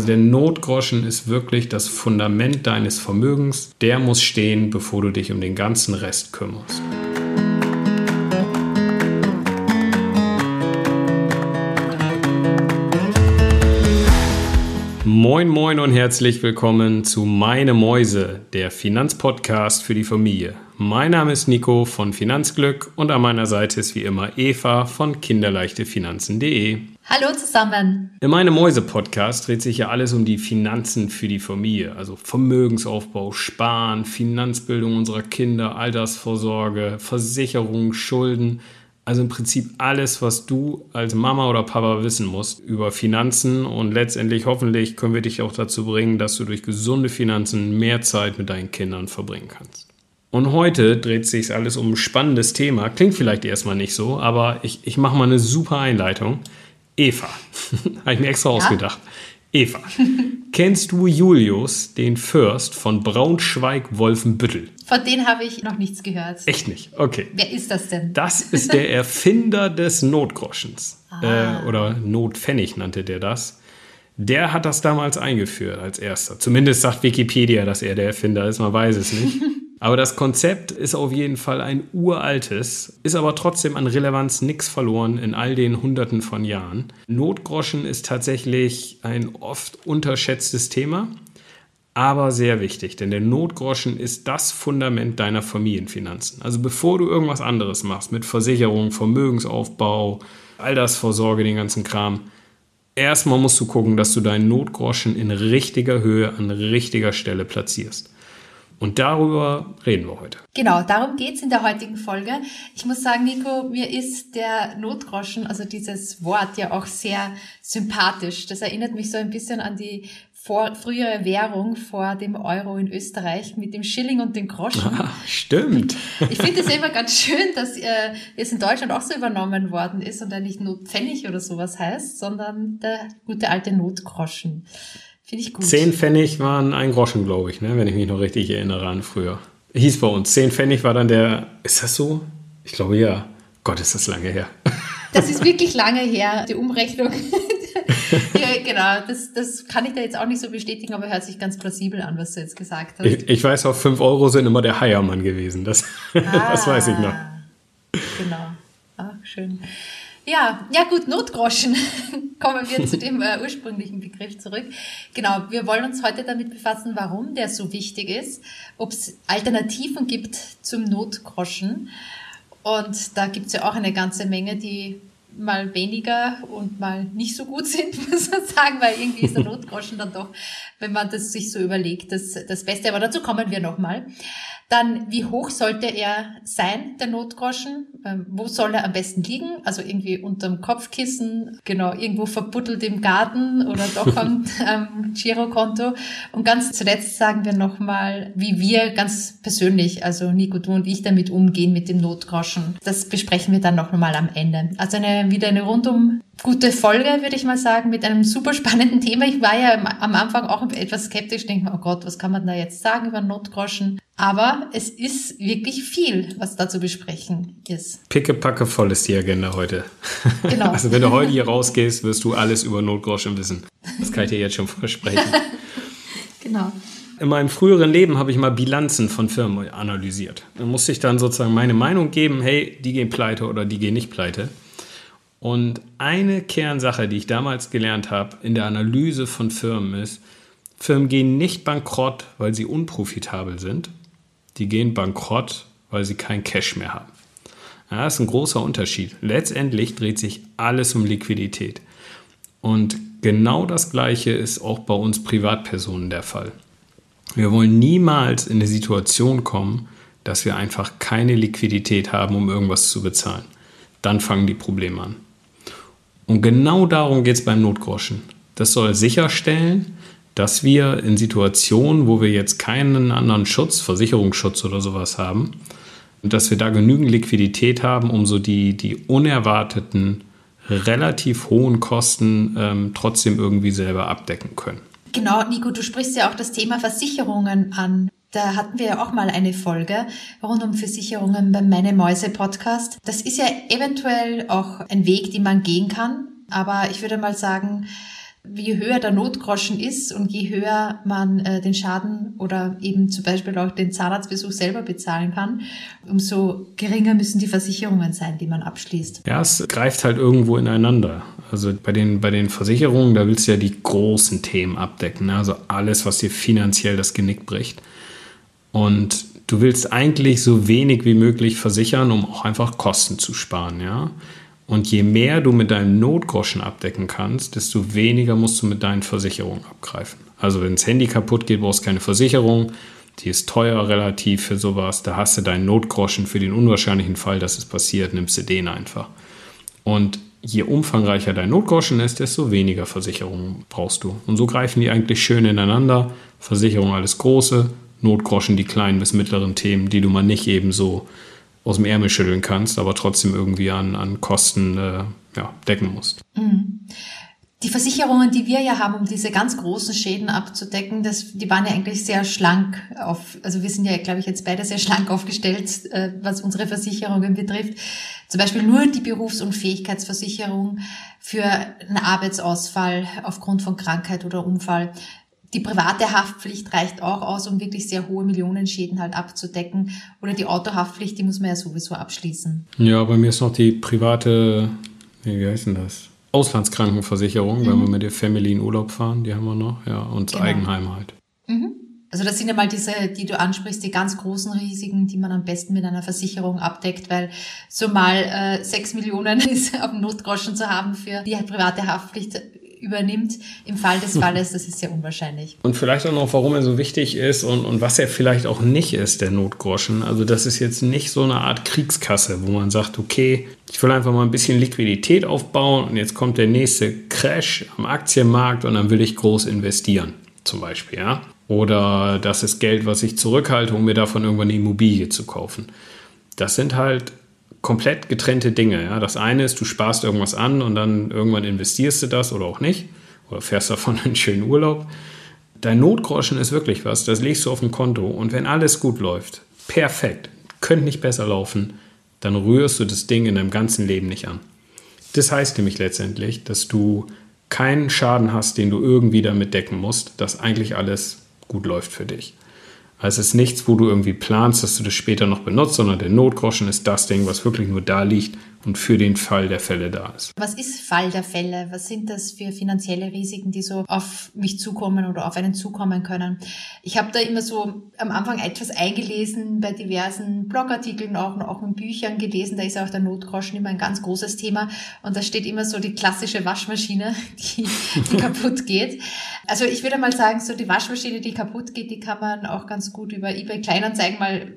Also der Notgroschen ist wirklich das Fundament deines Vermögens. Der muss stehen, bevor du dich um den ganzen Rest kümmerst. Moin, moin und herzlich willkommen zu Meine Mäuse, der Finanzpodcast für die Familie. Mein Name ist Nico von Finanzglück und an meiner Seite ist wie immer Eva von kinderleichtefinanzen.de. Hallo zusammen. In meinem Mäuse-Podcast dreht sich ja alles um die Finanzen für die Familie, also Vermögensaufbau, Sparen, Finanzbildung unserer Kinder, Altersvorsorge, Versicherung, Schulden – also im Prinzip alles, was du als Mama oder Papa wissen musst über Finanzen und letztendlich hoffentlich können wir dich auch dazu bringen, dass du durch gesunde Finanzen mehr Zeit mit deinen Kindern verbringen kannst. Und heute dreht sich alles um ein spannendes Thema. Klingt vielleicht erstmal nicht so, aber ich, ich mache mal eine super Einleitung. Eva, habe ich mir extra ja? ausgedacht. Eva, kennst du Julius, den Fürst von Braunschweig-Wolfenbüttel? Von denen habe ich noch nichts gehört. Echt nicht? Okay. Wer ist das denn? Das ist der Erfinder des Notgroschens. Ah. Äh, oder Notpfennig nannte der das. Der hat das damals eingeführt als erster. Zumindest sagt Wikipedia, dass er der Erfinder ist. Man weiß es nicht. Aber das Konzept ist auf jeden Fall ein uraltes, ist aber trotzdem an Relevanz nichts verloren in all den Hunderten von Jahren. Notgroschen ist tatsächlich ein oft unterschätztes Thema, aber sehr wichtig, denn der Notgroschen ist das Fundament deiner Familienfinanzen. Also bevor du irgendwas anderes machst mit Versicherung, Vermögensaufbau, Altersvorsorge, den ganzen Kram, erstmal musst du gucken, dass du deinen Notgroschen in richtiger Höhe an richtiger Stelle platzierst. Und darüber reden wir heute. Genau, darum geht's in der heutigen Folge. Ich muss sagen, Nico, mir ist der Notgroschen, also dieses Wort ja auch sehr sympathisch. Das erinnert mich so ein bisschen an die vor, frühere Währung vor dem Euro in Österreich mit dem Schilling und dem Groschen. Ah, stimmt. Ich finde es immer ganz schön, dass äh, es in Deutschland auch so übernommen worden ist und er nicht Notpfennig oder sowas heißt, sondern der gute alte Notgroschen. Finde ich gut. Zehn Pfennig waren ein Groschen, glaube ich, ne? wenn ich mich noch richtig erinnere an früher. Hieß bei uns. Zehn Pfennig war dann der. Ist das so? Ich glaube ja. Gott, ist das lange her. Das ist wirklich lange her, die Umrechnung. ja, genau, das, das kann ich da jetzt auch nicht so bestätigen, aber hört sich ganz plausibel an, was du jetzt gesagt hast. Ich, ich weiß, auf 5 Euro sind immer der Heiermann gewesen. Das, ah, das weiß ich noch. Genau. Ach, schön. Ja, ja gut, Notgroschen. Kommen wir zu dem äh, ursprünglichen Begriff zurück. Genau, wir wollen uns heute damit befassen, warum der so wichtig ist, ob es Alternativen gibt zum Notgroschen. Und da gibt es ja auch eine ganze Menge, die mal weniger und mal nicht so gut sind, muss man sagen, weil irgendwie ist der Notgroschen dann doch, wenn man das sich so überlegt, das, das Beste. Aber dazu kommen wir nochmal. Dann, wie hoch sollte er sein, der Notgroschen? Ähm, wo soll er am besten liegen? Also irgendwie unterm Kopfkissen, genau, irgendwo verbuddelt im Garten oder doch am ähm, Girokonto. Und ganz zuletzt sagen wir nochmal, wie wir ganz persönlich, also Nico, du und ich damit umgehen mit dem Notgroschen. Das besprechen wir dann noch mal am Ende. Also eine, wieder eine rundum gute Folge, würde ich mal sagen, mit einem super spannenden Thema. Ich war ja am Anfang auch etwas skeptisch, denke mir, oh Gott, was kann man da jetzt sagen über Notgroschen? Aber es ist wirklich viel, was da zu besprechen ist. Pickepacke voll ist die Agenda heute. Genau. Also wenn du heute hier rausgehst, wirst du alles über Notgroschen wissen. Das kann ich dir jetzt schon versprechen. genau. In meinem früheren Leben habe ich mal Bilanzen von Firmen analysiert. Da musste ich dann sozusagen meine Meinung geben, hey, die gehen pleite oder die gehen nicht pleite. Und eine Kernsache, die ich damals gelernt habe in der Analyse von Firmen ist, Firmen gehen nicht bankrott, weil sie unprofitabel sind. Die gehen bankrott, weil sie kein Cash mehr haben. Ja, das ist ein großer Unterschied. Letztendlich dreht sich alles um Liquidität. Und genau das Gleiche ist auch bei uns Privatpersonen der Fall. Wir wollen niemals in eine Situation kommen, dass wir einfach keine Liquidität haben, um irgendwas zu bezahlen. Dann fangen die Probleme an. Und genau darum geht es beim Notgroschen. Das soll sicherstellen, dass wir in Situationen, wo wir jetzt keinen anderen Schutz, Versicherungsschutz oder sowas haben, dass wir da genügend Liquidität haben, um so die, die unerwarteten, relativ hohen Kosten ähm, trotzdem irgendwie selber abdecken können. Genau, Nico, du sprichst ja auch das Thema Versicherungen an. Da hatten wir ja auch mal eine Folge rund um Versicherungen beim Meine Mäuse Podcast. Das ist ja eventuell auch ein Weg, den man gehen kann. Aber ich würde mal sagen, je höher der Notgroschen ist und je höher man äh, den Schaden oder eben zum Beispiel auch den Zahnarztbesuch selber bezahlen kann, umso geringer müssen die Versicherungen sein, die man abschließt. Ja, es greift halt irgendwo ineinander. Also bei den, bei den Versicherungen, da willst du ja die großen Themen abdecken. Ne? Also alles, was dir finanziell das Genick bricht. Und du willst eigentlich so wenig wie möglich versichern, um auch einfach Kosten zu sparen, ja. Und je mehr du mit deinem Notgroschen abdecken kannst, desto weniger musst du mit deinen Versicherungen abgreifen. Also wenn das Handy kaputt geht, brauchst du keine Versicherung. Die ist teuer relativ für sowas. Da hast du deinen Notgroschen für den unwahrscheinlichen Fall, dass es passiert, nimmst du den einfach. Und je umfangreicher dein Notgroschen ist, desto weniger Versicherungen brauchst du. Und so greifen die eigentlich schön ineinander. Versicherung alles Große, Notgroschen die kleinen bis mittleren Themen, die du mal nicht eben so aus dem Ärmel schütteln kannst, aber trotzdem irgendwie an, an Kosten äh, ja, decken musst. Mhm. Die Versicherungen, die wir ja haben, um diese ganz großen Schäden abzudecken, das, die waren ja eigentlich sehr schlank auf, also wir sind ja, glaube ich, jetzt beide sehr schlank aufgestellt, äh, was unsere Versicherungen betrifft. Zum Beispiel nur die Berufsunfähigkeitsversicherung für einen Arbeitsausfall aufgrund von Krankheit oder Unfall die private Haftpflicht reicht auch aus, um wirklich sehr hohe Millionenschäden halt abzudecken. Oder die Autohaftpflicht, die muss man ja sowieso abschließen. Ja, bei mir ist noch die private, wie heißt denn das? Auslandskrankenversicherung, mhm. wenn wir mit der Family in Urlaub fahren, die haben wir noch, ja, und genau. Eigenheim halt. Mhm. Also das sind ja mal diese, die du ansprichst, die ganz großen Risiken, die man am besten mit einer Versicherung abdeckt, weil so mal äh, sechs Millionen ist auf dem Notgroschen zu haben für die private Haftpflicht übernimmt im Fall des Falles, das ist sehr unwahrscheinlich. Und vielleicht auch noch, warum er so wichtig ist und, und was er vielleicht auch nicht ist, der Notgroschen. Also das ist jetzt nicht so eine Art Kriegskasse, wo man sagt, okay, ich will einfach mal ein bisschen Liquidität aufbauen und jetzt kommt der nächste Crash am Aktienmarkt und dann will ich groß investieren, zum Beispiel, ja. Oder das ist Geld, was ich zurückhalte, um mir davon irgendwann eine Immobilie zu kaufen. Das sind halt komplett getrennte Dinge. Ja? Das eine ist, du sparst irgendwas an und dann irgendwann investierst du das oder auch nicht oder fährst davon einen schönen Urlaub. Dein Notgroschen ist wirklich was, das legst du auf ein Konto und wenn alles gut läuft, perfekt, könnte nicht besser laufen, dann rührst du das Ding in deinem ganzen Leben nicht an. Das heißt nämlich letztendlich, dass du keinen Schaden hast, den du irgendwie damit decken musst, dass eigentlich alles gut läuft für dich. Es ist nichts, wo du irgendwie planst, dass du das später noch benutzt, sondern der Notgroschen ist das Ding, was wirklich nur da liegt und für den Fall der Fälle da ist. Was ist Fall der Fälle? Was sind das für finanzielle Risiken, die so auf mich zukommen oder auf einen zukommen können? Ich habe da immer so am Anfang etwas eingelesen bei diversen Blogartikeln, auch, auch in Büchern gelesen. Da ist auch der Notgroschen immer ein ganz großes Thema. Und da steht immer so die klassische Waschmaschine, die, die kaputt geht. Also ich würde mal sagen, so die Waschmaschine, die kaputt geht, die kann man auch ganz gut über eBay Kleinanzeigen mal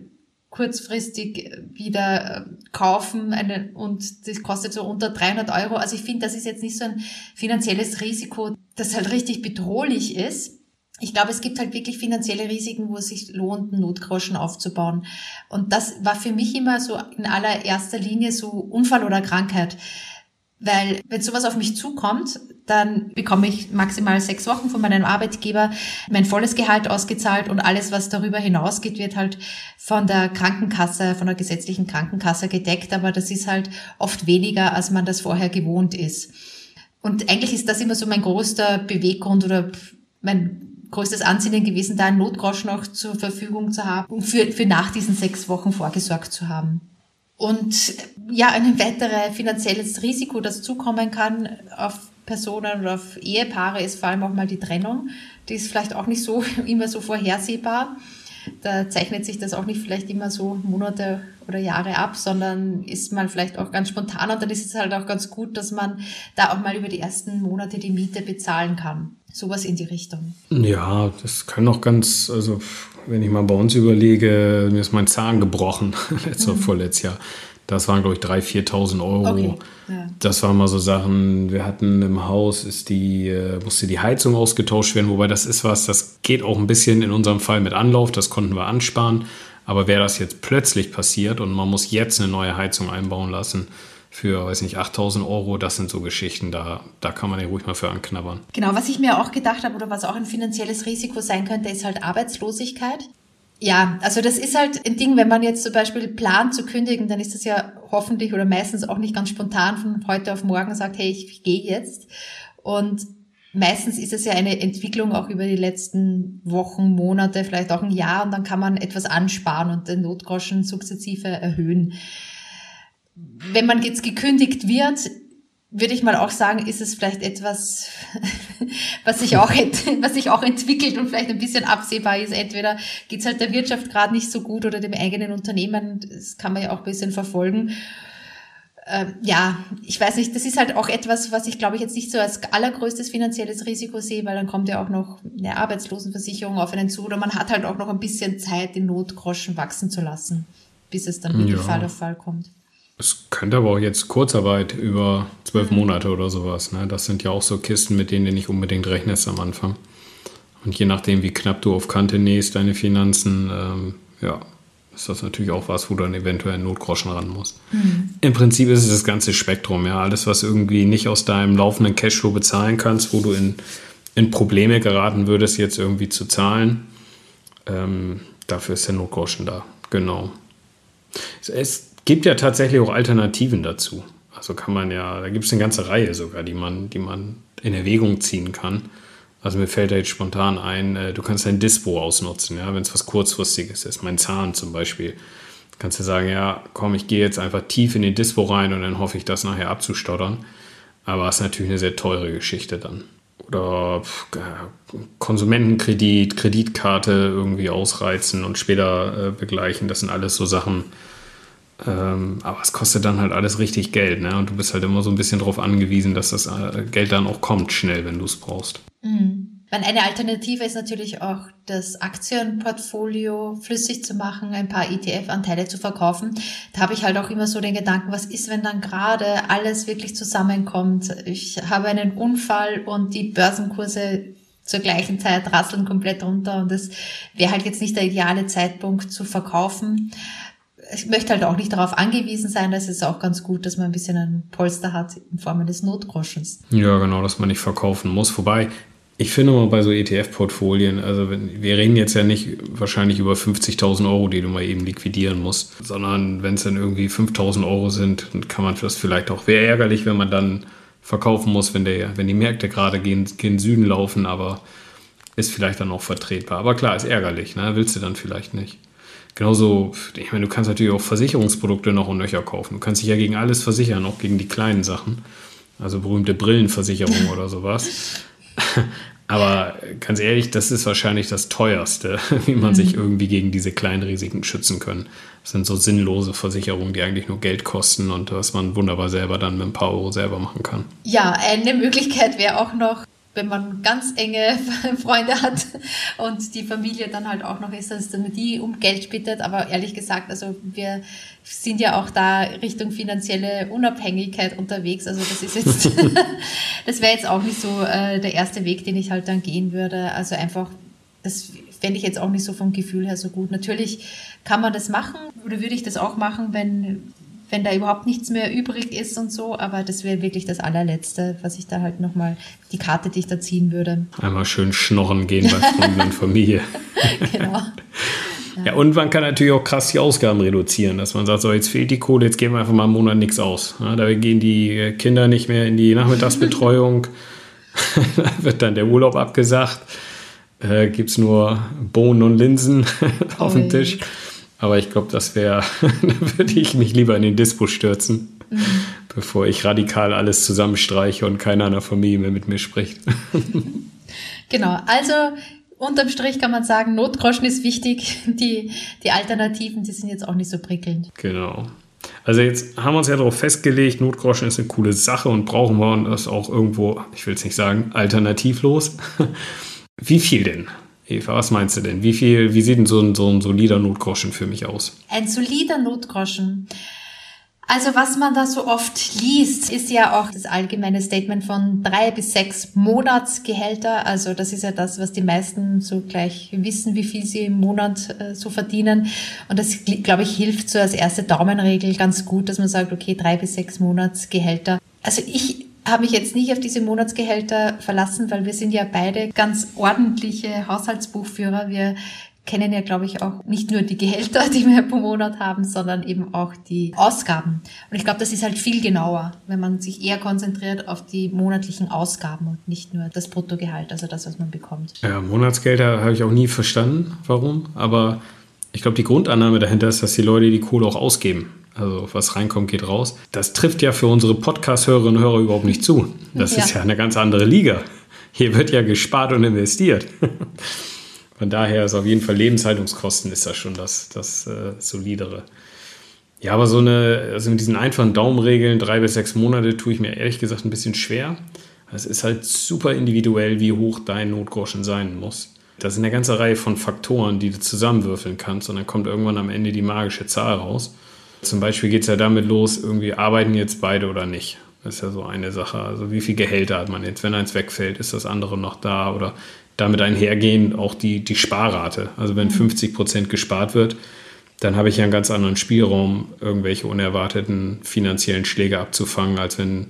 kurzfristig wieder äh, kaufen eine, und das kostet so unter 300 Euro. Also ich finde, das ist jetzt nicht so ein finanzielles Risiko, das halt richtig bedrohlich ist. Ich glaube, es gibt halt wirklich finanzielle Risiken, wo es sich lohnt, Notgroschen aufzubauen. Und das war für mich immer so in allererster Linie so Unfall oder Krankheit. Weil wenn sowas auf mich zukommt, dann bekomme ich maximal sechs Wochen von meinem Arbeitgeber mein volles Gehalt ausgezahlt und alles, was darüber hinausgeht, wird halt von der Krankenkasse, von der gesetzlichen Krankenkasse gedeckt. Aber das ist halt oft weniger, als man das vorher gewohnt ist. Und eigentlich ist das immer so mein größter Beweggrund oder mein größtes Ansinnen gewesen, da einen Notgroschen noch zur Verfügung zu haben, um für, für nach diesen sechs Wochen vorgesorgt zu haben. Und ja, ein weiteres finanzielles Risiko, das zukommen kann auf Personen oder auf Ehepaare, ist vor allem auch mal die Trennung. Die ist vielleicht auch nicht so immer so vorhersehbar. Da zeichnet sich das auch nicht vielleicht immer so Monate oder Jahre ab, sondern ist mal vielleicht auch ganz spontan. Und dann ist es halt auch ganz gut, dass man da auch mal über die ersten Monate die Miete bezahlen kann. Sowas in die Richtung. Ja, das kann auch ganz, also wenn ich mal bei uns überlege, mir ist mein Zahn gebrochen, letztes mhm. vorletztes Jahr. Das waren, glaube ich, 3.000, 4.000 Euro. Okay. Ja. Das waren mal so Sachen, wir hatten im Haus, ist die, äh, musste die Heizung ausgetauscht werden, wobei das ist was, das geht auch ein bisschen in unserem Fall mit Anlauf, das konnten wir ansparen. Aber wäre das jetzt plötzlich passiert und man muss jetzt eine neue Heizung einbauen lassen, für, weiß nicht, 8000 Euro, das sind so Geschichten, da, da kann man ja ruhig mal für anknabbern. Genau, was ich mir auch gedacht habe oder was auch ein finanzielles Risiko sein könnte, ist halt Arbeitslosigkeit. Ja, also das ist halt ein Ding, wenn man jetzt zum Beispiel plant zu kündigen, dann ist das ja hoffentlich oder meistens auch nicht ganz spontan von heute auf morgen sagt, hey, ich gehe jetzt. Und meistens ist es ja eine Entwicklung auch über die letzten Wochen, Monate, vielleicht auch ein Jahr und dann kann man etwas ansparen und den Notgroschen sukzessive erhöhen. Wenn man jetzt gekündigt wird, würde ich mal auch sagen, ist es vielleicht etwas, was sich auch, was sich auch entwickelt und vielleicht ein bisschen absehbar ist. Entweder geht es halt der Wirtschaft gerade nicht so gut oder dem eigenen Unternehmen. Das kann man ja auch ein bisschen verfolgen. Ähm, ja, ich weiß nicht, das ist halt auch etwas, was ich glaube ich jetzt nicht so als allergrößtes finanzielles Risiko sehe, weil dann kommt ja auch noch eine Arbeitslosenversicherung auf einen zu oder man hat halt auch noch ein bisschen Zeit, den Notgroschen wachsen zu lassen, bis es dann wirklich ja. Fall auf Fall kommt. Es könnte aber auch jetzt Kurzarbeit über zwölf mhm. Monate oder sowas. Ne? Das sind ja auch so Kisten, mit denen du nicht unbedingt rechnest am Anfang. Und je nachdem, wie knapp du auf Kante nähst, deine Finanzen, ähm, ja, ist das natürlich auch was, wo du dann eventuell einen Notgroschen ran musst. Mhm. Im Prinzip ist es das ganze Spektrum, ja. Alles, was irgendwie nicht aus deinem laufenden Cashflow bezahlen kannst, wo du in, in Probleme geraten würdest, jetzt irgendwie zu zahlen, ähm, dafür ist der Notgroschen da. Genau. Es gibt ja tatsächlich auch Alternativen dazu. Also kann man ja, da gibt es eine ganze Reihe sogar, die man, die man in Erwägung ziehen kann. Also mir fällt da jetzt spontan ein, äh, du kannst dein Dispo ausnutzen, ja, wenn es was kurzfristiges ist. Mein Zahn zum Beispiel. Kannst du sagen, ja, komm, ich gehe jetzt einfach tief in den Dispo rein und dann hoffe ich, das nachher abzustottern. Aber es ist natürlich eine sehr teure Geschichte dann. Oder äh, Konsumentenkredit, Kreditkarte irgendwie ausreizen und später äh, begleichen. Das sind alles so Sachen. Ähm, aber es kostet dann halt alles richtig Geld, ne? Und du bist halt immer so ein bisschen darauf angewiesen, dass das äh, Geld dann auch kommt, schnell, wenn du es brauchst. Mhm. Eine Alternative ist natürlich auch, das Aktienportfolio flüssig zu machen, ein paar ETF-Anteile zu verkaufen. Da habe ich halt auch immer so den Gedanken, was ist, wenn dann gerade alles wirklich zusammenkommt? Ich habe einen Unfall und die Börsenkurse zur gleichen Zeit rasseln komplett runter und es wäre halt jetzt nicht der ideale Zeitpunkt zu verkaufen. Ich möchte halt auch nicht darauf angewiesen sein, dass es auch ganz gut, dass man ein bisschen ein Polster hat in Form eines Notgroschens. Ja, genau, dass man nicht verkaufen muss. Wobei, ich finde mal bei so ETF-Portfolien, also wenn, wir reden jetzt ja nicht wahrscheinlich über 50.000 Euro, die du mal eben liquidieren musst, sondern wenn es dann irgendwie 5.000 Euro sind, dann kann man das vielleicht auch, wäre ärgerlich, wenn man dann verkaufen muss, wenn, der, wenn die Märkte gerade gegen, gegen Süden laufen, aber ist vielleicht dann auch vertretbar. Aber klar, ist ärgerlich, ne? willst du dann vielleicht nicht. Genauso, ich meine, du kannst natürlich auch Versicherungsprodukte noch und nöcher kaufen. Du kannst dich ja gegen alles versichern, auch gegen die kleinen Sachen. Also berühmte Brillenversicherung oder sowas. Aber ganz ehrlich, das ist wahrscheinlich das teuerste, wie man mhm. sich irgendwie gegen diese kleinen Risiken schützen kann. Das sind so sinnlose Versicherungen, die eigentlich nur Geld kosten und was man wunderbar selber dann mit ein paar Euro selber machen kann. Ja, eine Möglichkeit wäre auch noch, wenn man ganz enge Freunde hat und die Familie dann halt auch noch ist, dass man die um Geld bittet. Aber ehrlich gesagt, also wir sind ja auch da Richtung finanzielle Unabhängigkeit unterwegs. Also das ist jetzt, das wäre jetzt auch nicht so äh, der erste Weg, den ich halt dann gehen würde. Also einfach, das fände ich jetzt auch nicht so vom Gefühl her so gut. Natürlich kann man das machen oder würde ich das auch machen, wenn wenn da überhaupt nichts mehr übrig ist und so. Aber das wäre wirklich das allerletzte, was ich da halt nochmal, die Karte, die ich da ziehen würde. Einmal schön schnorren gehen bei Freunden und Familie. genau. Ja. ja, und man kann natürlich auch krass die Ausgaben reduzieren, dass man sagt, so jetzt fehlt die Kohle, jetzt geben wir einfach mal einen Monat nichts aus. Ja, da gehen die Kinder nicht mehr in die Nachmittagsbetreuung, da wird dann der Urlaub abgesagt, äh, gibt es nur Bohnen und Linsen auf dem Tisch. Aber ich glaube, das wäre, da würde ich mich lieber in den Dispo stürzen, mhm. bevor ich radikal alles zusammenstreiche und keiner in der Familie mehr mit mir spricht. genau, also unterm Strich kann man sagen, Notgroschen ist wichtig. Die, die Alternativen, die sind jetzt auch nicht so prickelnd. Genau. Also jetzt haben wir uns ja darauf festgelegt, Notgroschen ist eine coole Sache und brauchen wir und das auch irgendwo, ich will es nicht sagen, alternativlos. Wie viel denn? Eva, was meinst du denn? Wie viel, wie sieht denn so ein, so ein solider Notgroschen für mich aus? Ein solider Notgroschen. Also was man da so oft liest, ist ja auch das allgemeine Statement von drei bis sechs Monatsgehälter. Also das ist ja das, was die meisten so gleich wissen, wie viel sie im Monat äh, so verdienen. Und das, glaube ich, hilft so als erste Daumenregel ganz gut, dass man sagt, okay, drei bis sechs Monatsgehälter. Also ich habe mich jetzt nicht auf diese Monatsgehälter verlassen, weil wir sind ja beide ganz ordentliche Haushaltsbuchführer. Wir kennen ja, glaube ich, auch nicht nur die Gehälter, die wir pro Monat haben, sondern eben auch die Ausgaben. Und ich glaube, das ist halt viel genauer, wenn man sich eher konzentriert auf die monatlichen Ausgaben und nicht nur das Bruttogehalt, also das, was man bekommt. Ja, Monatsgelder habe ich auch nie verstanden, warum. Aber ich glaube, die Grundannahme dahinter ist, dass die Leute die Kohle auch ausgeben. Also was reinkommt, geht raus. Das trifft ja für unsere Podcast-Hörerinnen und Hörer überhaupt nicht zu. Das ja. ist ja eine ganz andere Liga. Hier wird ja gespart und investiert. Von daher ist auf jeden Fall Lebenshaltungskosten ist das schon das, das äh, solidere. Ja, aber so eine, also mit diesen einfachen Daumenregeln, drei bis sechs Monate, tue ich mir ehrlich gesagt ein bisschen schwer. Es ist halt super individuell, wie hoch dein Notgroschen sein muss. Das sind eine ganze Reihe von Faktoren, die du zusammenwürfeln kannst und dann kommt irgendwann am Ende die magische Zahl raus. Zum Beispiel geht es ja damit los, irgendwie arbeiten jetzt beide oder nicht. Das ist ja so eine Sache. Also wie viel Gehälter hat man jetzt? Wenn eins wegfällt, ist das andere noch da? Oder damit einhergehen auch die, die Sparrate. Also wenn 50 mhm. Prozent gespart wird, dann habe ich ja einen ganz anderen Spielraum, irgendwelche unerwarteten finanziellen Schläge abzufangen, als wenn,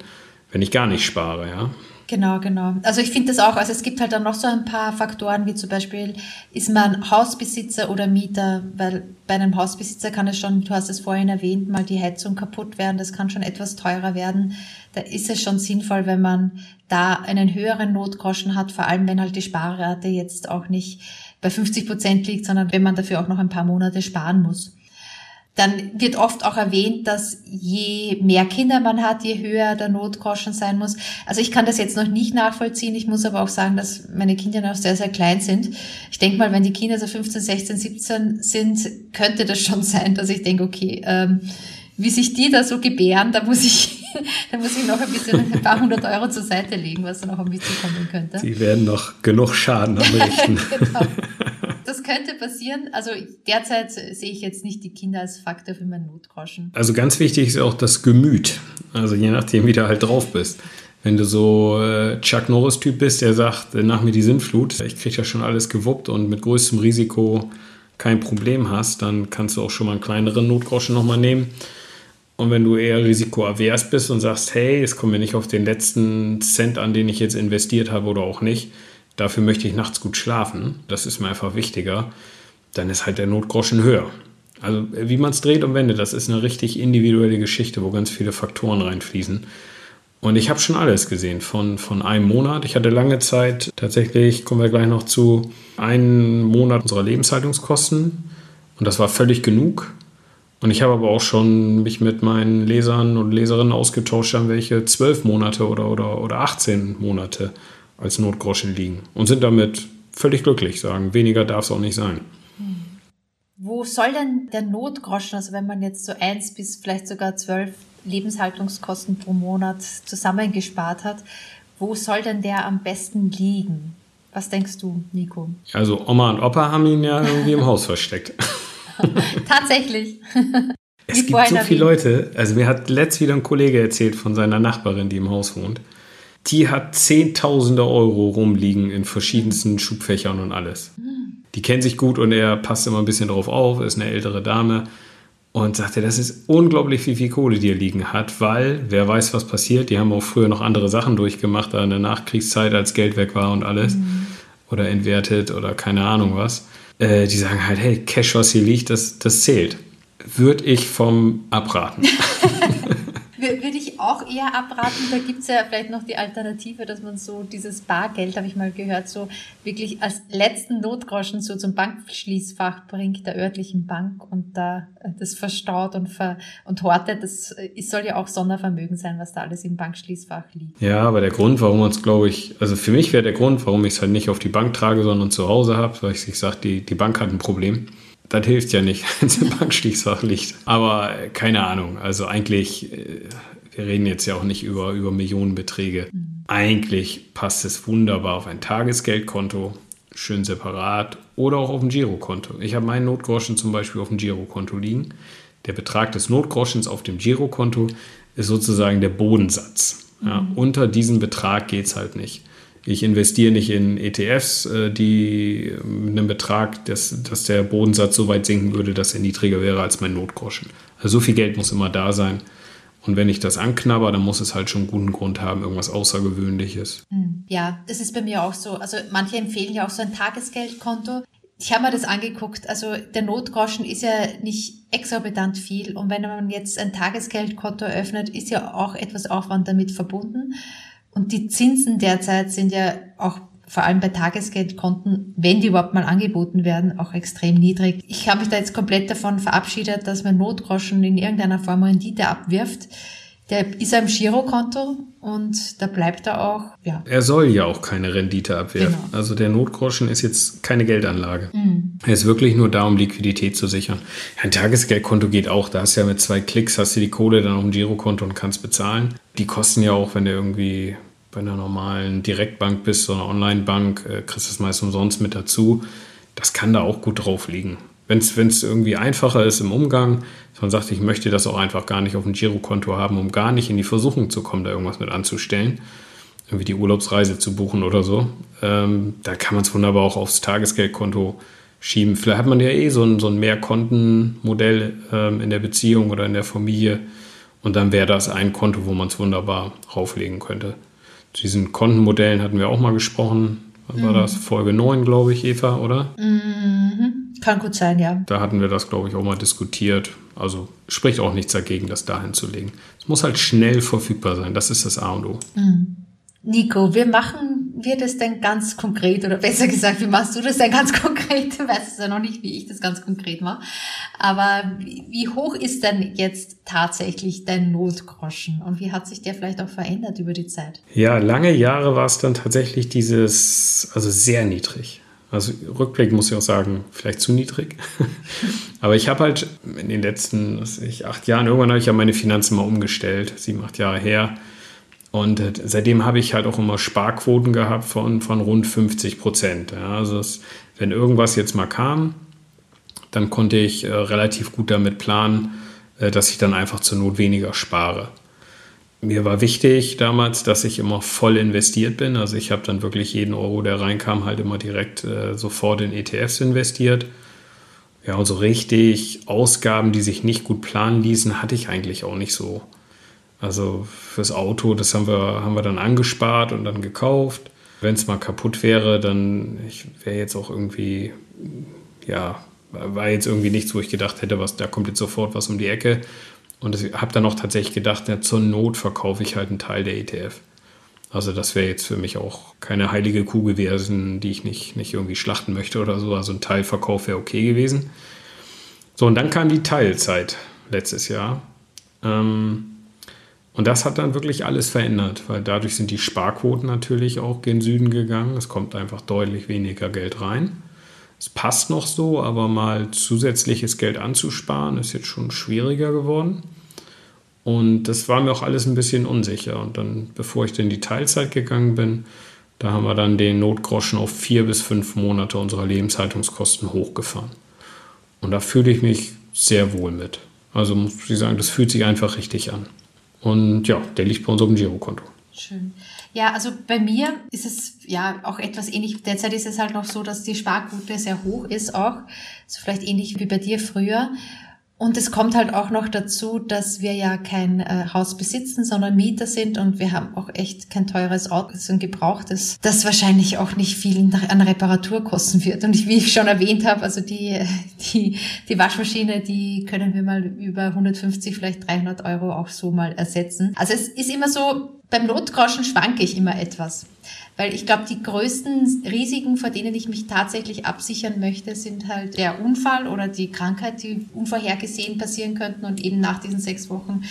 wenn ich gar nicht spare, ja. Genau, genau. Also ich finde das auch, also es gibt halt dann noch so ein paar Faktoren, wie zum Beispiel, ist man Hausbesitzer oder Mieter, weil bei einem Hausbesitzer kann es schon, du hast es vorhin erwähnt, mal die Heizung kaputt werden, das kann schon etwas teurer werden. Da ist es schon sinnvoll, wenn man da einen höheren Notgroschen hat, vor allem wenn halt die Sparrate jetzt auch nicht bei 50 Prozent liegt, sondern wenn man dafür auch noch ein paar Monate sparen muss. Dann wird oft auch erwähnt, dass je mehr Kinder man hat, je höher der Notgroschen sein muss. Also ich kann das jetzt noch nicht nachvollziehen. Ich muss aber auch sagen, dass meine Kinder noch sehr, sehr klein sind. Ich denke mal, wenn die Kinder so 15, 16, 17 sind, könnte das schon sein, dass ich denke, okay, ähm, wie sich die da so gebären, da muss ich, da muss ich noch ein bisschen ein paar hundert Euro zur Seite legen, was dann auch auf mich zukommen könnte. Die werden noch genug Schaden anrichten. genau das könnte passieren. Also derzeit sehe ich jetzt nicht die Kinder als Faktor für meinen Notgroschen. Also ganz wichtig ist auch das Gemüt. Also je nachdem, wie du halt drauf bist. Wenn du so äh, Chuck Norris-Typ bist, der sagt, nach mir die Sintflut, ich kriege ja schon alles gewuppt und mit größtem Risiko kein Problem hast, dann kannst du auch schon mal einen kleineren Notgroschen nochmal nehmen. Und wenn du eher risikoavers bist und sagst, hey, es kommt mir nicht auf den letzten Cent an, den ich jetzt investiert habe oder auch nicht, dafür möchte ich nachts gut schlafen, das ist mir einfach wichtiger, dann ist halt der Notgroschen höher. Also wie man es dreht und wendet, das ist eine richtig individuelle Geschichte, wo ganz viele Faktoren reinfließen. Und ich habe schon alles gesehen von, von einem Monat. Ich hatte lange Zeit, tatsächlich kommen wir gleich noch zu, einen Monat unserer Lebenshaltungskosten. Und das war völlig genug. Und ich habe aber auch schon mich mit meinen Lesern und Leserinnen ausgetauscht, an welche zwölf Monate oder, oder, oder 18 Monate als Notgroschen liegen und sind damit völlig glücklich, sagen, weniger darf es auch nicht sein. Hm. Wo soll denn der Notgroschen, also wenn man jetzt so eins bis vielleicht sogar zwölf Lebenshaltungskosten pro Monat zusammengespart hat, wo soll denn der am besten liegen? Was denkst du, Nico? Also Oma und Opa haben ihn ja irgendwie im Haus versteckt. Tatsächlich. Es gibt so viele Leute, also mir hat letzt wieder ein Kollege erzählt von seiner Nachbarin, die im Haus wohnt die hat Zehntausende Euro rumliegen in verschiedensten Schubfächern und alles. Die kennen sich gut und er passt immer ein bisschen drauf auf, ist eine ältere Dame und sagte, das ist unglaublich, wie viel Kohle die er liegen hat, weil wer weiß, was passiert. Die haben auch früher noch andere Sachen durchgemacht, da in der Nachkriegszeit, als Geld weg war und alles mhm. oder entwertet oder keine Ahnung was. Äh, die sagen halt, hey, Cash, was hier liegt, das, das zählt. Würde ich vom abraten. würde ich auch eher abraten. Da gibt es ja vielleicht noch die Alternative, dass man so dieses Bargeld, habe ich mal gehört, so wirklich als letzten Notgroschen so zum Bankschließfach bringt der örtlichen Bank und da äh, das verstaut und, ver und hortet. Das äh, soll ja auch Sondervermögen sein, was da alles im Bankschließfach liegt. Ja, aber der Grund, warum man es, glaube ich, also für mich wäre der Grund, warum ich es halt nicht auf die Bank trage, sondern zu Hause habe, weil ich sage, die, die Bank hat ein Problem das hilft ja nicht, wenn es im Bankstichsfach liegt. Aber äh, keine Ahnung. Also eigentlich, äh, wir reden jetzt ja auch nicht über, über Millionenbeträge. Mhm. Eigentlich passt es wunderbar auf ein Tagesgeldkonto, schön separat oder auch auf ein Girokonto. Ich habe meinen Notgroschen zum Beispiel auf dem Girokonto liegen. Der Betrag des Notgroschens auf dem Girokonto ist sozusagen der Bodensatz. Ja, mhm. Unter diesem Betrag geht es halt nicht. Ich investiere nicht in ETFs, äh, die mit einem Betrag, dass, dass der Bodensatz so weit sinken würde, dass er niedriger wäre als mein Notgroschen. Also so viel Geld muss immer da sein. Und wenn ich das anknabber, dann muss es halt schon einen guten Grund haben, irgendwas Außergewöhnliches. Hm, ja, das ist bei mir auch so. Also manche empfehlen ja auch so ein Tagesgeldkonto. Ich habe mir das angeguckt. Also der Notgroschen ist ja nicht exorbitant viel. Und wenn man jetzt ein Tagesgeldkonto eröffnet, ist ja auch etwas Aufwand damit verbunden. Und die Zinsen derzeit sind ja auch vor allem bei Tagesgeldkonten, wenn die überhaupt mal angeboten werden, auch extrem niedrig. Ich habe mich da jetzt komplett davon verabschiedet, dass mein Notgroschen in irgendeiner Form Rendite abwirft. Der ist am Girokonto und da bleibt er auch. Ja. Er soll ja auch keine Rendite abwerfen. Genau. Also der Notgroschen ist jetzt keine Geldanlage. Mhm. Er ist wirklich nur da, um Liquidität zu sichern. ein Tagesgeldkonto geht auch. Da hast du ja mit zwei Klicks hast du die Kohle dann auf dem Girokonto und kannst bezahlen. Die kosten ja auch, wenn du irgendwie bei einer normalen Direktbank bist, so einer Online-Bank, äh, kriegst du es meist umsonst mit dazu. Das kann da auch gut drauf liegen. Wenn es irgendwie einfacher ist im Umgang, dass man sagt, ich möchte das auch einfach gar nicht auf dem Girokonto haben, um gar nicht in die Versuchung zu kommen, da irgendwas mit anzustellen, irgendwie die Urlaubsreise zu buchen oder so, ähm, da kann man es wunderbar auch aufs Tagesgeldkonto schieben. Vielleicht hat man ja eh so ein, so ein Mehrkontenmodell ähm, in der Beziehung oder in der Familie und dann wäre das ein Konto, wo man es wunderbar rauflegen könnte. Zu diesen Kontenmodellen hatten wir auch mal gesprochen. Was mhm. war das? Folge 9, glaube ich, Eva, oder? Mhm. Kann gut sein, ja. Da hatten wir das, glaube ich, auch mal diskutiert. Also spricht auch nichts dagegen, das dahin zu legen. Es muss halt schnell verfügbar sein. Das ist das A und O. Mhm. Nico, wie machen wir das denn ganz konkret? Oder besser gesagt, wie machst du das denn ganz konkret? Du weißt es ja noch nicht, wie ich das ganz konkret mache. Aber wie hoch ist denn jetzt tatsächlich dein Notgroschen? Und wie hat sich der vielleicht auch verändert über die Zeit? Ja, lange Jahre war es dann tatsächlich dieses, also sehr niedrig. Also Rückblick muss ich auch sagen, vielleicht zu niedrig. Aber ich habe halt in den letzten was ich, acht Jahren, irgendwann habe ich ja meine Finanzen mal umgestellt, sieben, acht Jahre her und seitdem habe ich halt auch immer Sparquoten gehabt von, von rund 50 Prozent. Ja, also es, wenn irgendwas jetzt mal kam, dann konnte ich äh, relativ gut damit planen, äh, dass ich dann einfach zur Not weniger spare. Mir war wichtig damals, dass ich immer voll investiert bin. Also ich habe dann wirklich jeden Euro, der reinkam, halt immer direkt äh, sofort in ETFs investiert. Ja, und so richtig Ausgaben, die sich nicht gut planen ließen, hatte ich eigentlich auch nicht so. Also fürs Auto, das haben wir, haben wir dann angespart und dann gekauft. Wenn es mal kaputt wäre, dann wäre jetzt auch irgendwie, ja, war jetzt irgendwie nichts, wo ich gedacht hätte, was, da kommt jetzt sofort was um die Ecke. Und ich habe dann auch tatsächlich gedacht, ja, zur Not verkaufe ich halt einen Teil der ETF. Also das wäre jetzt für mich auch keine heilige Kuh gewesen, die ich nicht, nicht irgendwie schlachten möchte oder so. Also ein Teilverkauf wäre okay gewesen. So, und dann kam die Teilzeit letztes Jahr. Ähm, und das hat dann wirklich alles verändert, weil dadurch sind die Sparquoten natürlich auch gen Süden gegangen. Es kommt einfach deutlich weniger Geld rein. Es passt noch so, aber mal zusätzliches Geld anzusparen, ist jetzt schon schwieriger geworden. Und das war mir auch alles ein bisschen unsicher. Und dann, bevor ich dann in die Teilzeit gegangen bin, da haben wir dann den Notgroschen auf vier bis fünf Monate unserer Lebenshaltungskosten hochgefahren. Und da fühle ich mich sehr wohl mit. Also muss ich sagen, das fühlt sich einfach richtig an. Und ja, der liegt bei uns auf dem Girokonto. Schön. Ja, also bei mir ist es ja auch etwas ähnlich. Derzeit ist es halt noch so, dass die Sparquote sehr hoch ist auch. So vielleicht ähnlich wie bei dir früher. Und es kommt halt auch noch dazu, dass wir ja kein äh, Haus besitzen, sondern Mieter sind und wir haben auch echt kein teures Auto, so ein gebrauchtes, das wahrscheinlich auch nicht viel an Reparatur kosten wird. Und wie ich schon erwähnt habe, also die, die, die Waschmaschine, die können wir mal über 150, vielleicht 300 Euro auch so mal ersetzen. Also es ist immer so, beim Notgroschen schwanke ich immer etwas. Weil ich glaube, die größten Risiken, vor denen ich mich tatsächlich absichern möchte, sind halt der Unfall oder die Krankheit, die unvorhergesehen passieren könnten. Und eben nach diesen sechs Wochen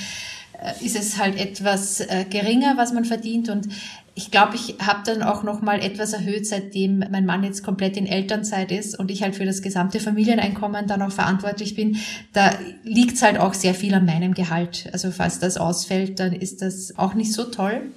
äh, ist es halt etwas äh, geringer, was man verdient. Und ich glaube, ich habe dann auch noch mal etwas erhöht, seitdem mein Mann jetzt komplett in Elternzeit ist und ich halt für das gesamte Familieneinkommen dann auch verantwortlich bin. Da liegt's halt auch sehr viel an meinem Gehalt. Also falls das ausfällt, dann ist das auch nicht so toll.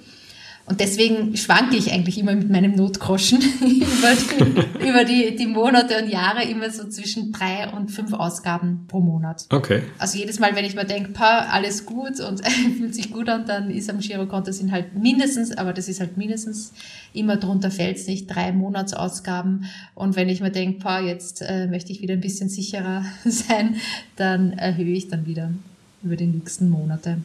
Und deswegen schwanke ich eigentlich immer mit meinem Notgroschen über, die, über die, die Monate und Jahre immer so zwischen drei und fünf Ausgaben pro Monat. Okay. Also jedes Mal, wenn ich mir denke, pa, alles gut und fühlt sich gut an, dann ist am Girokonto sind halt mindestens, aber das ist halt mindestens immer drunter fällt's nicht, drei Monatsausgaben. Und wenn ich mir denke, pa, jetzt äh, möchte ich wieder ein bisschen sicherer sein, dann erhöhe ich dann wieder über die nächsten Monate.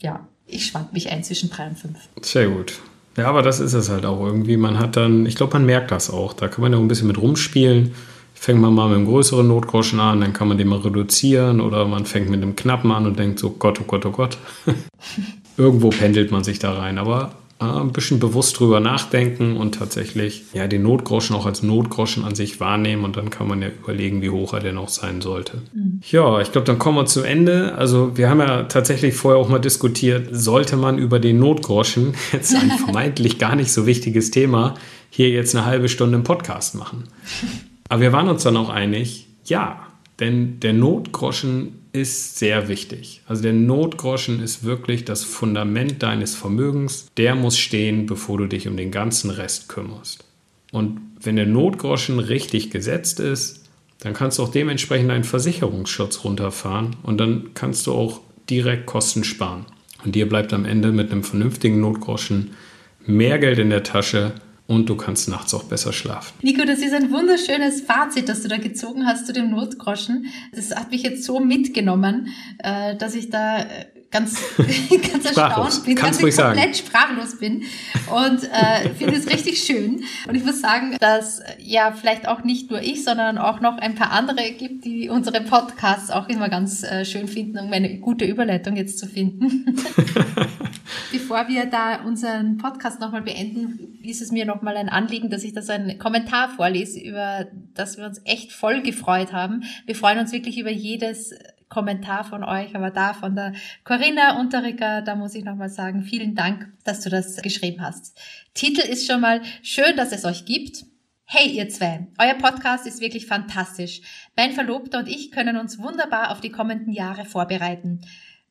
Ja, ich schwank mich ein zwischen drei und fünf. Sehr gut. Ja, aber das ist es halt auch irgendwie. Man hat dann, ich glaube, man merkt das auch. Da kann man ja auch ein bisschen mit rumspielen. Fängt man mal mit einem größeren Notgroschen an, dann kann man den mal reduzieren oder man fängt mit einem knappen an und denkt so, Gott, oh Gott, oh Gott. Irgendwo pendelt man sich da rein, aber äh, ein bisschen bewusst drüber nachdenken und tatsächlich ja den Notgroschen auch als Notgroschen an sich wahrnehmen und dann kann man ja überlegen, wie hoch er denn auch sein sollte. Mhm. Ja, ich glaube, dann kommen wir zum Ende. Also wir haben ja tatsächlich vorher auch mal diskutiert, sollte man über den Notgroschen, jetzt ein vermeintlich gar nicht so wichtiges Thema, hier jetzt eine halbe Stunde im Podcast machen. Aber wir waren uns dann auch einig, ja, denn der Notgroschen ist sehr wichtig. Also der Notgroschen ist wirklich das Fundament deines Vermögens. Der muss stehen, bevor du dich um den ganzen Rest kümmerst. Und wenn der Notgroschen richtig gesetzt ist, dann kannst du auch dementsprechend deinen Versicherungsschutz runterfahren und dann kannst du auch direkt Kosten sparen. Und dir bleibt am Ende mit einem vernünftigen Notgroschen mehr Geld in der Tasche, und du kannst nachts auch besser schlafen. Nico, das ist ein wunderschönes Fazit, das du da gezogen hast zu dem Notgroschen. Das hat mich jetzt so mitgenommen, äh, dass ich da äh, ganz, ganz erstaunt bin, Kannst dass ich komplett sagen. sprachlos bin und äh, finde es richtig schön. Und ich muss sagen, dass ja vielleicht auch nicht nur ich, sondern auch noch ein paar andere gibt, die unsere Podcasts auch immer ganz äh, schön finden, um eine gute Überleitung jetzt zu finden. Bevor wir da unseren Podcast nochmal beenden, ist es mir nochmal ein Anliegen, dass ich das einen Kommentar vorlese, über das wir uns echt voll gefreut haben. Wir freuen uns wirklich über jedes Kommentar von euch, aber da von der Corinna Unterricker, da muss ich nochmal sagen, vielen Dank, dass du das geschrieben hast. Titel ist schon mal schön, dass es euch gibt. Hey ihr zwei, euer Podcast ist wirklich fantastisch. Mein Verlobter und ich können uns wunderbar auf die kommenden Jahre vorbereiten.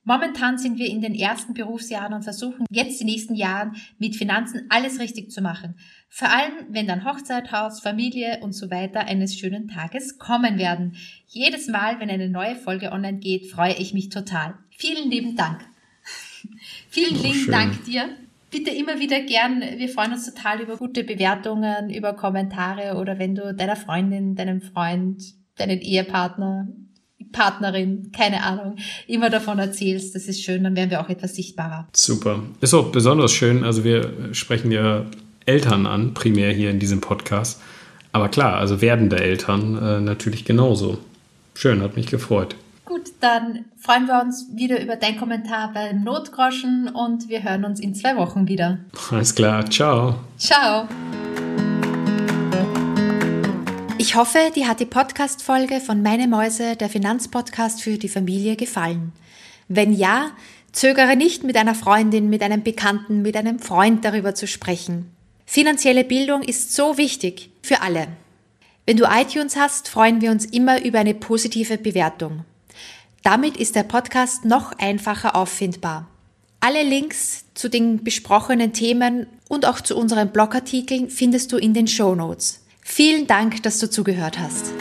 Momentan sind wir in den ersten Berufsjahren und versuchen jetzt die nächsten Jahren mit Finanzen alles richtig zu machen. Vor allem, wenn dann Hochzeit, Haus, Familie und so weiter eines schönen Tages kommen werden. Jedes Mal, wenn eine neue Folge online geht, freue ich mich total. Vielen lieben Dank. Vielen oh, lieben schön. Dank dir. Bitte immer wieder gern, wir freuen uns total über gute Bewertungen, über Kommentare oder wenn du deiner Freundin, deinem Freund, deinen Ehepartner, Partnerin, keine Ahnung, immer davon erzählst, das ist schön, dann werden wir auch etwas sichtbarer. Super. Ist auch besonders schön, also wir sprechen ja Eltern an, primär hier in diesem Podcast. Aber klar, also werdende Eltern äh, natürlich genauso. Schön, hat mich gefreut. Gut, dann freuen wir uns wieder über deinen Kommentar beim Notgroschen und wir hören uns in zwei Wochen wieder. Alles klar, ciao. Ciao. Ich hoffe, dir hat die Podcast-Folge von Meine Mäuse, der Finanzpodcast für die Familie, gefallen. Wenn ja, zögere nicht, mit einer Freundin, mit einem Bekannten, mit einem Freund darüber zu sprechen. Finanzielle Bildung ist so wichtig für alle. Wenn du iTunes hast, freuen wir uns immer über eine positive Bewertung. Damit ist der Podcast noch einfacher auffindbar. Alle Links zu den besprochenen Themen und auch zu unseren Blogartikeln findest du in den Show Notes. Vielen Dank, dass du zugehört hast.